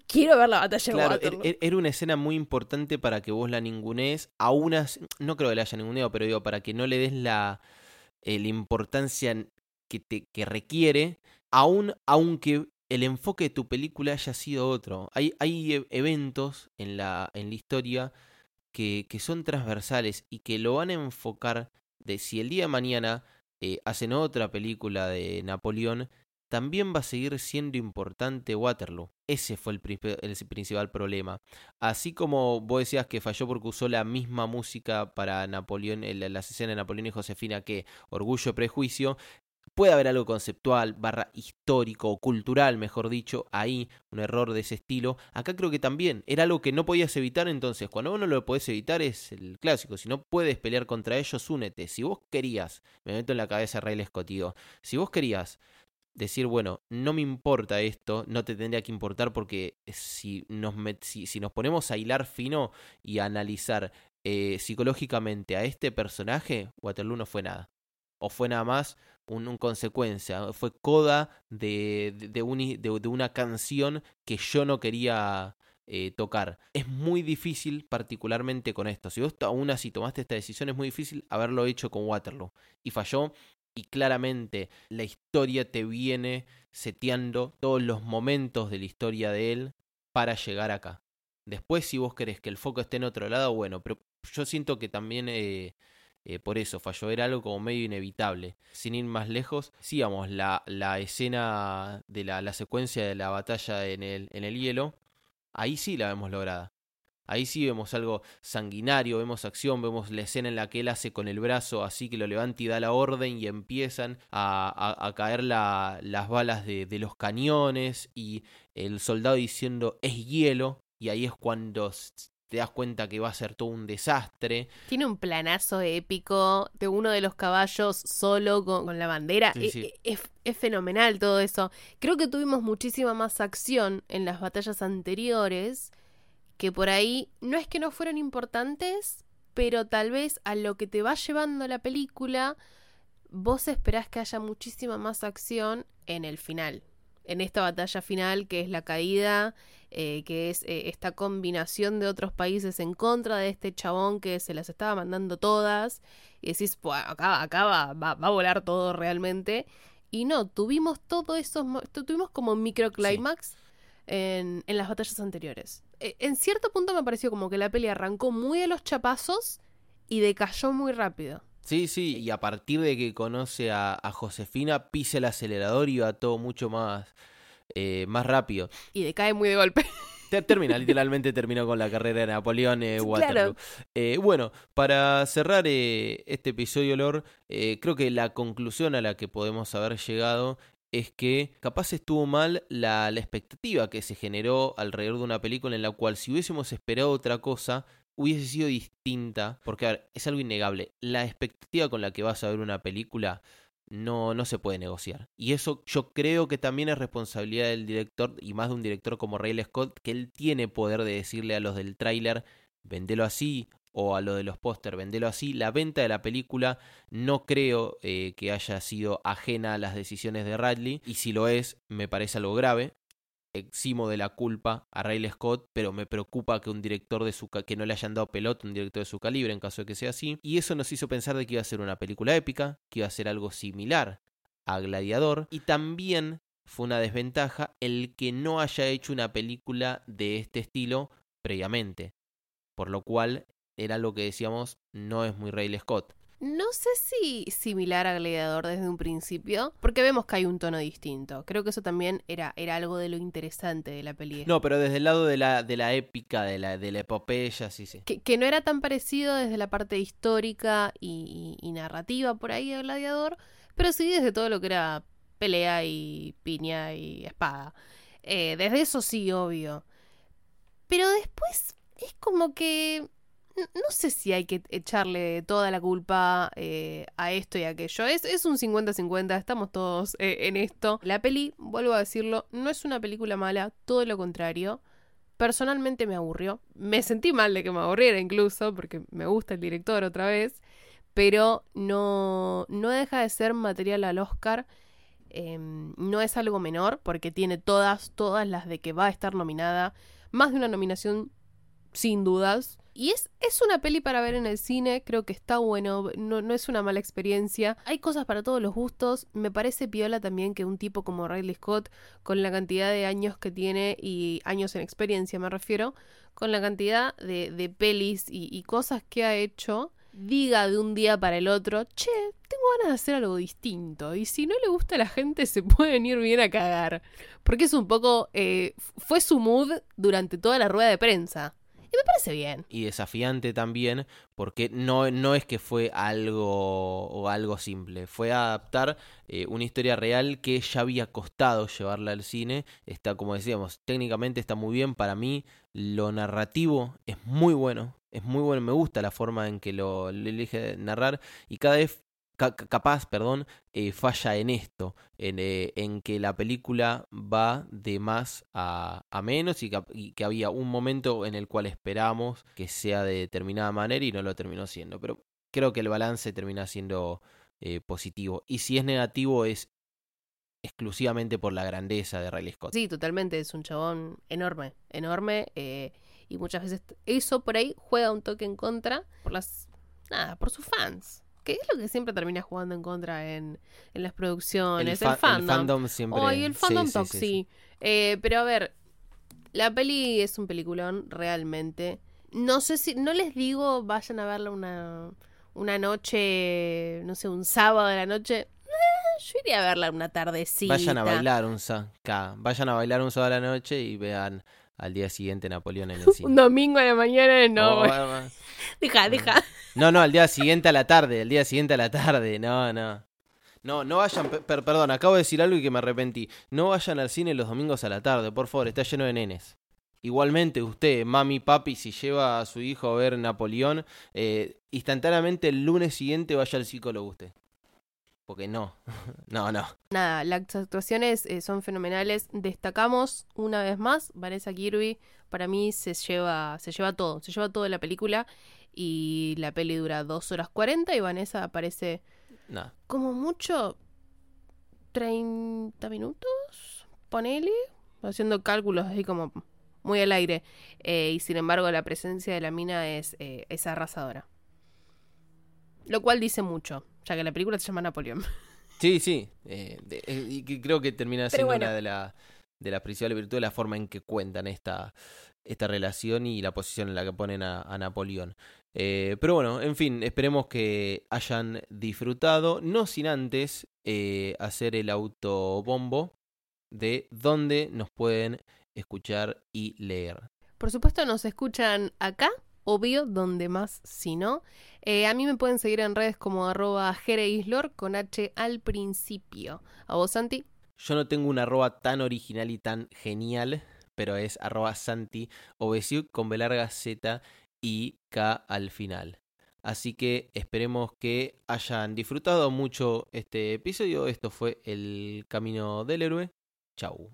quiero ver la batalla claro, de Waterloo. Er, er, era una escena muy importante para que vos la ningunees. A unas, no creo que la haya ninguneado, pero digo, para que no le des la, eh, la importancia que, te, que requiere, aún aunque el enfoque de tu película haya sido otro. Hay, hay e, eventos en la, en la historia que, que son transversales y que lo van a enfocar de si el día de mañana eh, hacen otra película de Napoleón, también va a seguir siendo importante Waterloo. Ese fue el, principal problema. Así como vos decías que falló porque usó la misma música para Napoleón, la, escena de Napoleón y Josefina que Orgullo y Prejuicio, puede haber algo conceptual, barra histórico o cultural, mejor dicho, ahí, un error de ese estilo. Acá creo que también era algo que no podías evitar, entonces cuando vos no lo podés evitar es el clásico. Si no puedes pelear contra ellos, únete. Si vos querías, me meto en la cabeza Ray Scott, si vos querías decir, bueno, no me importa esto, no te tendría que importar porque si nos, si, nos ponemos a hilar fino y a analizar eh, psicológicamente a este personaje, Waterloo no fue nada. O fue nada más un, consecuencia, fue coda de, de, una canción que yo no quería eh, tocar. Es muy difícil, particularmente con esto. Si vos aún así tomaste esta decisión, es muy difícil haberlo hecho con Waterloo. Y falló y claramente la historia te viene seteando todos los momentos de la historia de él para llegar acá. Después, si vos querés que el foco esté en otro lado, bueno, pero yo siento que también eh, eh, por eso falló, era algo como medio inevitable. Sin ir más lejos, sí, vamos, la, la escena de la, la, secuencia de la batalla en el, en el hielo, ahí sí la vemos lograda. Ahí sí vemos algo sanguinario, vemos acción, vemos la escena en la que él hace con el brazo así que lo levanta y da la orden y empiezan a, a, caer la, las balas de, de los cañones y el soldado diciendo es hielo y ahí es cuando te das cuenta que va a ser todo un desastre. Tiene un planazo épico de uno de los caballos solo con, la bandera. E, e, es, es, fenomenal todo eso. Creo que tuvimos muchísima más acción en las batallas anteriores que por ahí no es que no fueran importantes, pero tal vez a lo que te va llevando la película, vos esperás que haya muchísima más acción en el final. En esta batalla final, que es la caída, eh, que es eh, esta combinación de otros países en contra de este chabón que se las estaba mandando todas, y decís, pues acá, acá va, va, a volar todo realmente. Y no, tuvimos todo eso, tuvimos como microclimax en, en las batallas anteriores. E, en cierto punto me pareció como que la peli arrancó muy a los chapazos y decayó muy rápido. Sí, sí, y a partir de que conoce a, Josefina, pisa el acelerador y va todo mucho más, eh, más rápido. Y decae muy de golpe. Termina, literalmente terminó con la carrera de Napoleón eh, Waterloo. Eh, bueno, para cerrar este episodio, Lor, creo que la conclusión a la que podemos haber llegado es que capaz estuvo mal la, expectativa que se generó alrededor de una película en la cual si hubiésemos esperado otra cosa, hubiese sido distinta. Porque, a ver, es algo innegable. La expectativa con la que vas a ver una película no, no se puede negociar. Y eso yo creo que también es responsabilidad del director, y más de un director como Ray Scott, que él tiene poder de decirle a los del tráiler, vendelo así, o a lo de los póster, vendelo así. La venta de la película no creo eh, que haya sido ajena a las decisiones de Radley, y si lo es, me parece algo grave. Eximo de la culpa a Riley Scott, pero me preocupa que un director de su que no le hayan dado pelota, un director de su calibre, en caso de que sea así. Y eso nos hizo pensar de que iba a ser una película épica, que iba a ser algo similar a Gladiador, y también fue una desventaja el que no haya hecho una película de este estilo previamente. Por lo cual era lo que decíamos, no es muy Riley Scott. No sé si similar a Gladiador desde un principio, porque vemos que hay un tono distinto. Creo que eso también era, era algo de lo interesante de la película. No, pero desde el lado de la, de la épica, de la, de la epopeya, sí, sí. Que, no era tan parecido desde la parte histórica y, narrativa por ahí de Gladiador, pero sí desde todo lo que era pelea y piña y espada. Eh, desde eso sí, obvio. Pero después es como que no sé si hay que echarle toda la culpa eh, a esto y a aquello. Es, es un 50-50, estamos todos eh, en esto. La peli, vuelvo a decirlo, no es una película mala, todo lo contrario. Personalmente me aburrió. Me sentí mal de que me aburriera incluso, porque me gusta el director otra vez. Pero no, no deja de ser material al Oscar. Em, no es algo menor, porque tiene todas, todas las de que va a estar nominada. Más de una nominación, sin dudas. Y es, es una peli para ver en el cine, creo que está bueno, no, no es una mala experiencia. Hay cosas para todos los gustos. Me parece piola también que un tipo como Riley Scott, con la cantidad de años que tiene y años en experiencia me refiero, con la cantidad de, de pelis y, cosas que ha hecho, diga de un día para el otro, che, tengo ganas de hacer algo distinto. Y si no le gusta a la gente, se pueden ir bien a cagar. Porque es un poco. Eh, fue su mood durante toda la rueda de prensa. Y me parece bien. Y desafiante también, porque no, no es que fue algo o algo simple, fue adaptar eh, una historia real que ya había costado llevarla al cine. Está, como decíamos, técnicamente está muy bien. Para mí, lo narrativo es muy bueno. Es muy bueno, me gusta la forma en que lo, lo elige narrar y cada vez capaz, perdón, eh, falla en esto, eh, en, que la película va de más a, menos y que, había un momento en el cual esperamos que sea de determinada manera y no lo terminó siendo. Pero creo que el balance termina siendo eh, positivo. Y si es negativo es exclusivamente por la grandeza de Riley Scott. Sí, totalmente, es un chabón enorme, enorme. y muchas veces eso por ahí juega un toque en contra por las... Nada, por sus fans que es lo que siempre termina jugando en contra en, en las producciones. El, fandom. El fandom siempre. Oh, el fandom sí, eh, pero a ver, la peli es un peliculón, realmente. No sé si, no les digo vayan a verla una, una noche, no sé, un sábado de la noche, eh, yo iría a verla una tardecita. Vayan a bailar un sábado. Vayan a bailar un sábado de la noche y vean al día siguiente Napoleón en el cine. un domingo a la mañana, no. Oh, deja, deja. No, no, al día siguiente a la tarde, al día siguiente a la tarde, no, no. No, no vayan, perdón, acabo de decir algo y que me arrepentí. No vayan al cine los domingos a la tarde, por favor, está lleno de nenes. Igualmente usted, mami, papi, si lleva a su hijo a ver Napoleón, eh, instantáneamente el lunes siguiente vaya al psicólogo usted. Porque no, no, no. Nada, las actuaciones eh, son fenomenales. Destacamos una vez más, Vanessa Kirby, para mí se lleva, se lleva todo, se lleva todo de la película y la peli dura dos horas 40 y Vanessa aparece como mucho 30 minutos, ponele, haciendo cálculos así como muy al aire. Eh, y sin embargo, la presencia de la mina es, eh, es arrasadora. Lo cual dice mucho, ya que la película se llama Napoleón. Sí, sí. Eh, y creo que termina siendo una de, la, de las principales virtudes la forma en que cuentan esta, esta relación y la posición en la que ponen a, Napoleón. pero bueno, en fin, esperemos que hayan disfrutado, no sin antes hacer el autobombo de dónde nos pueden escuchar y leer. Por supuesto nos escuchan acá, obvio, donde más si no. Eh, a mí me pueden seguir en redes como arroba jereislor con H al principio. ¿A vos, Santi? Yo no tengo un arroba tan original y tan genial, pero es arroba Santi con B larga Z y K al final. Así que esperemos que hayan disfrutado mucho este episodio. Esto fue El Camino del Héroe. Chau.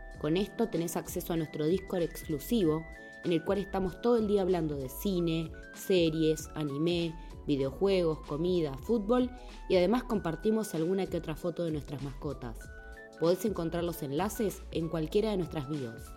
Con esto tenés acceso a nuestro Discord exclusivo en el cual estamos todo el día hablando de cine, series, anime, videojuegos, comida, fútbol y además compartimos alguna que otra foto de nuestras mascotas. Podés encontrar los enlaces en cualquiera de nuestras bios.